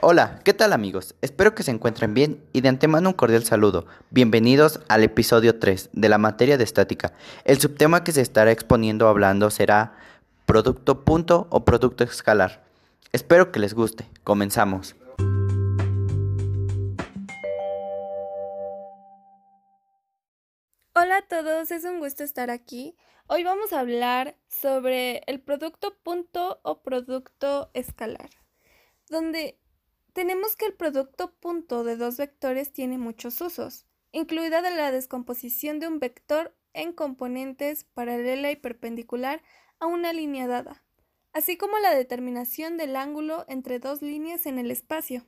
Hola, ¿qué tal amigos? Espero que se encuentren bien y de antemano un cordial saludo. Bienvenidos al episodio 3 de la materia de estática. El subtema que se estará exponiendo hablando será producto punto o producto escalar. Espero que les guste. Comenzamos. A todos, es un gusto estar aquí. Hoy vamos a hablar sobre el producto punto o producto escalar, donde tenemos que el producto punto de dos vectores tiene muchos usos, incluida la descomposición de un vector en componentes paralela y perpendicular a una línea dada, así como la determinación del ángulo entre dos líneas en el espacio.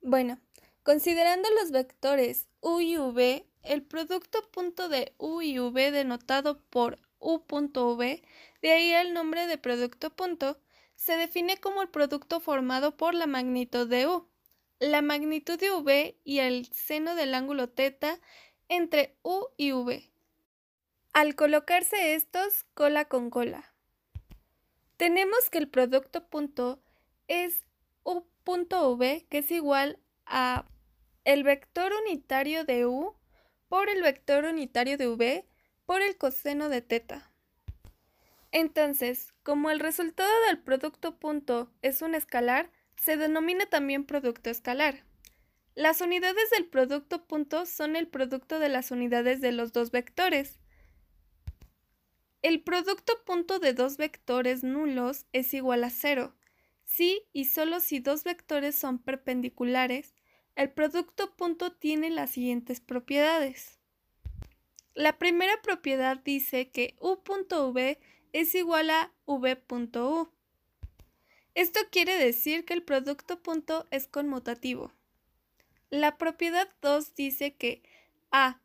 Bueno, considerando los vectores u y v, el producto punto de u y v denotado por u.v, de ahí el nombre de producto punto, se define como el producto formado por la magnitud de U, la magnitud de V y el seno del ángulo θ entre U y V. Al colocarse estos cola con cola. Tenemos que el producto punto es U.V, que es igual a el vector unitario de U por el vector unitario de V por el coseno de θ. Entonces, como el resultado del producto punto es un escalar, se denomina también producto escalar. Las unidades del producto punto son el producto de las unidades de los dos vectores. El producto punto de dos vectores nulos es igual a cero. Si y solo si dos vectores son perpendiculares, el producto punto tiene las siguientes propiedades. La primera propiedad dice que u.v es igual a v.u. Esto quiere decir que el producto punto es conmutativo. La propiedad 2 dice que a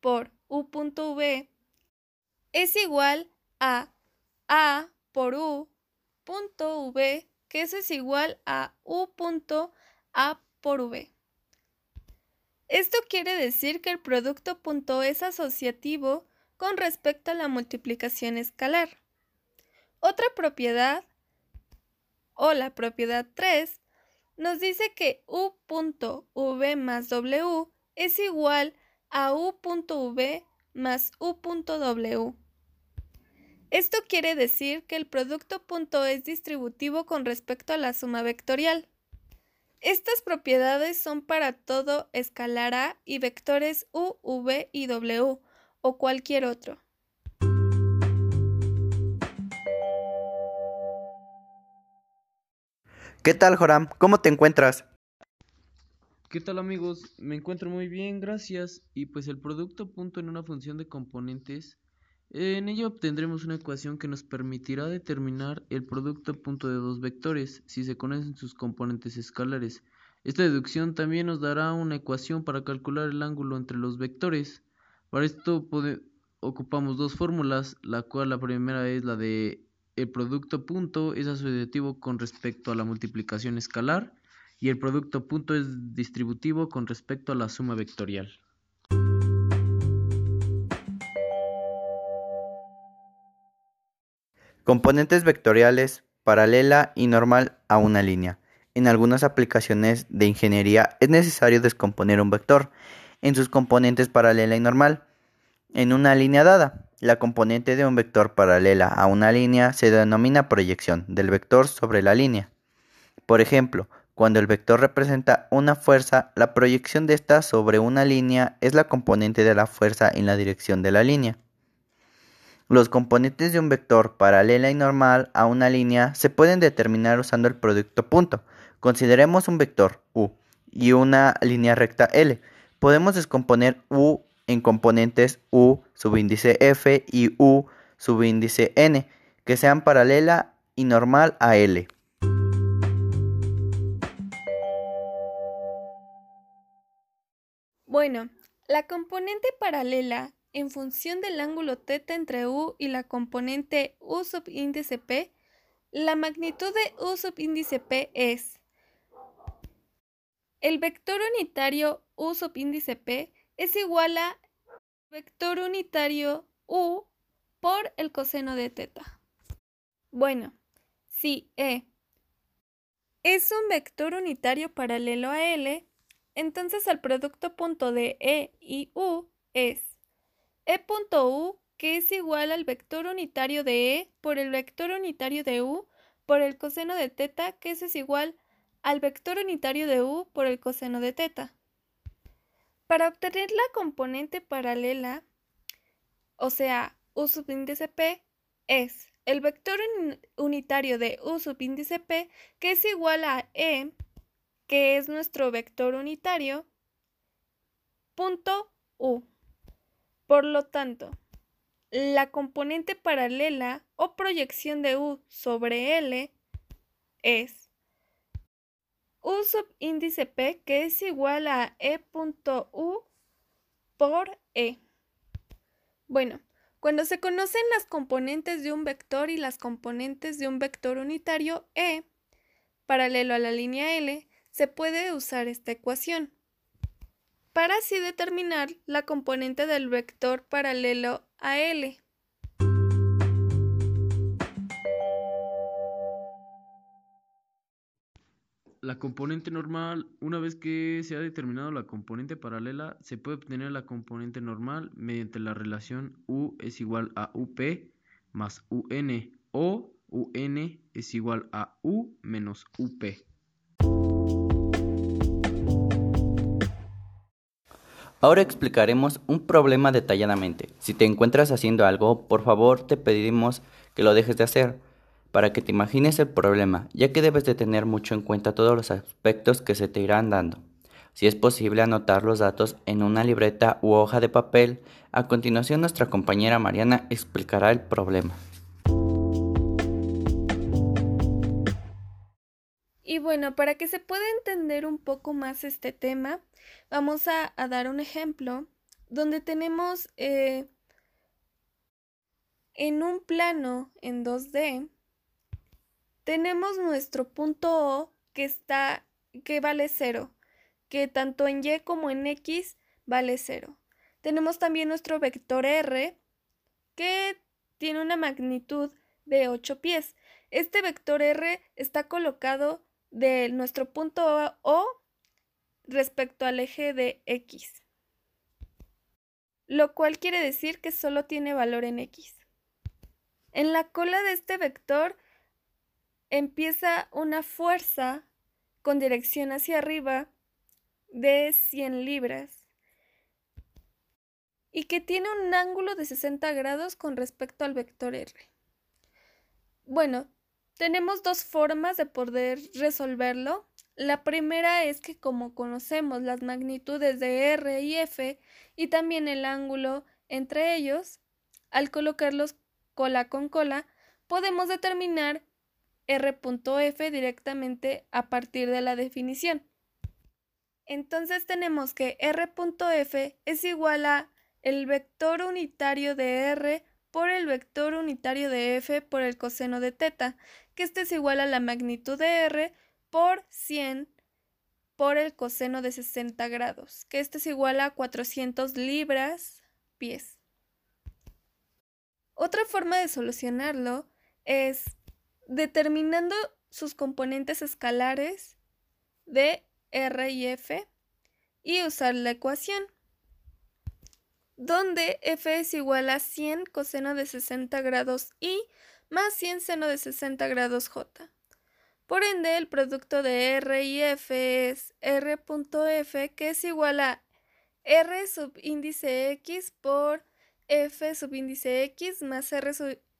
por u.v es igual a a por u.v, que eso es igual a u.a por v. Esto quiere decir que el producto punto es asociativo con respecto a la multiplicación escalar. Otra propiedad, o la propiedad 3, nos dice que u.v más w es igual a u.v más u.w. Esto quiere decir que el producto punto es distributivo con respecto a la suma vectorial. Estas propiedades son para todo escalar A y vectores u, v y w, o cualquier otro. ¿Qué tal, Joram? ¿Cómo te encuentras? ¿Qué tal amigos? Me encuentro muy bien, gracias. Y pues el producto punto en una función de componentes, en ello obtendremos una ecuación que nos permitirá determinar el producto punto de dos vectores si se conocen sus componentes escalares. Esta deducción también nos dará una ecuación para calcular el ángulo entre los vectores. Para esto ocupamos dos fórmulas, la cual la primera es la de el producto punto es asociativo con respecto a la multiplicación escalar y el producto punto es distributivo con respecto a la suma vectorial. Componentes vectoriales, paralela y normal a una línea. En algunas aplicaciones de ingeniería es necesario descomponer un vector en sus componentes paralela y normal en una línea dada. La componente de un vector paralela a una línea se denomina proyección del vector sobre la línea. Por ejemplo, cuando el vector representa una fuerza, la proyección de esta sobre una línea es la componente de la fuerza en la dirección de la línea. Los componentes de un vector paralela y normal a una línea se pueden determinar usando el producto punto. Consideremos un vector u y una línea recta L. Podemos descomponer u en componentes U subíndice F y U subíndice N que sean paralela y normal a L. Bueno, la componente paralela en función del ángulo θ entre U y la componente U subíndice P, la magnitud de U subíndice P es el vector unitario U subíndice P es igual a vector unitario u por el coseno de teta. Bueno, Si E es un vector unitario paralelo a L, entonces el producto punto de E y U es E.U, que es igual al vector unitario de E por el vector unitario de U por el coseno de teta, que es igual al vector unitario de U por el coseno de teta. Para obtener la componente paralela, o sea, U subíndice P, es el vector unitario de U subíndice P, que es igual a E, que es nuestro vector unitario, punto U. Por lo tanto, la componente paralela o proyección de U sobre L es U subíndice P, que es igual a E.U por E. Bueno, cuando se conocen las componentes de un vector y las componentes de un vector unitario E, paralelo a la línea L, se puede usar esta ecuación para así determinar la componente del vector paralelo a L. La componente normal, una vez que se ha determinado la componente paralela, se puede obtener la componente normal mediante la relación U es igual a UP más UN o UN es igual a U menos UP. Ahora explicaremos un problema detalladamente. Si te encuentras haciendo algo, por favor te pedimos que lo dejes de hacer para que te imagines el problema, ya que debes de tener mucho en cuenta todos los aspectos que se te irán dando. Si es posible anotar los datos en una libreta u hoja de papel, a continuación nuestra compañera Mariana explicará el problema. Y bueno, para que se pueda entender un poco más este tema, vamos a, dar un ejemplo donde tenemos eh, en un plano en 2D tenemos nuestro punto O que está que vale 0, que tanto en Y como en X vale 0. Tenemos también nuestro vector R que tiene una magnitud de 8 pies. Este vector R está colocado de nuestro punto O respecto al eje de X, lo cual quiere decir que solo tiene valor en X. En la cola de este vector empieza una fuerza con dirección hacia arriba de 100 libras y que tiene un ángulo de 60 grados con respecto al vector R. Bueno, tenemos dos formas de poder resolverlo. La primera es que como conocemos las magnitudes de R y F y también el ángulo entre ellos, al colocarlos cola con cola, podemos determinar R.F directamente a partir de la definición. Entonces tenemos que R.F es igual a el vector unitario de R por el vector unitario de F por el coseno de teta, que este es igual a la magnitud de R por 100 por el coseno de 60 grados, que este es igual a 400 libras pies. Otra forma de solucionarlo es determinando sus componentes escalares de R y F y usar la ecuación donde f es igual a 100 coseno de 60 grados y más 100 seno de 60 grados j. Por ende, el producto de R y F es R.F, que es igual a R subíndice X por F subíndice X más R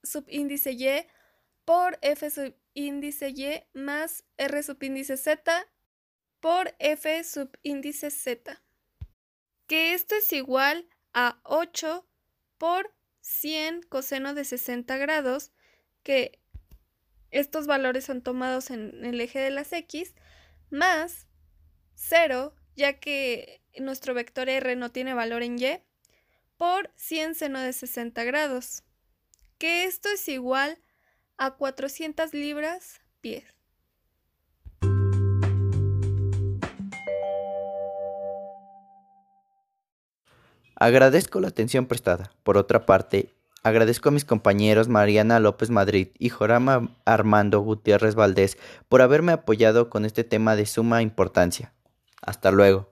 subíndice Y por F subíndice Y más R subíndice Z por F subíndice Z. Que esto es igual a 8 por 100 coseno de 60 grados, que estos valores son tomados en el eje de las X, más 0, ya que nuestro vector R no tiene valor en Y, por 100 seno de 60 grados, que esto es igual a 400 libras pies. Agradezco la atención prestada. Por otra parte, Agradezco a mis compañeros Mariana López Madrid y Jorama Armando Gutiérrez Valdés por haberme apoyado con este tema de suma importancia. Hasta luego.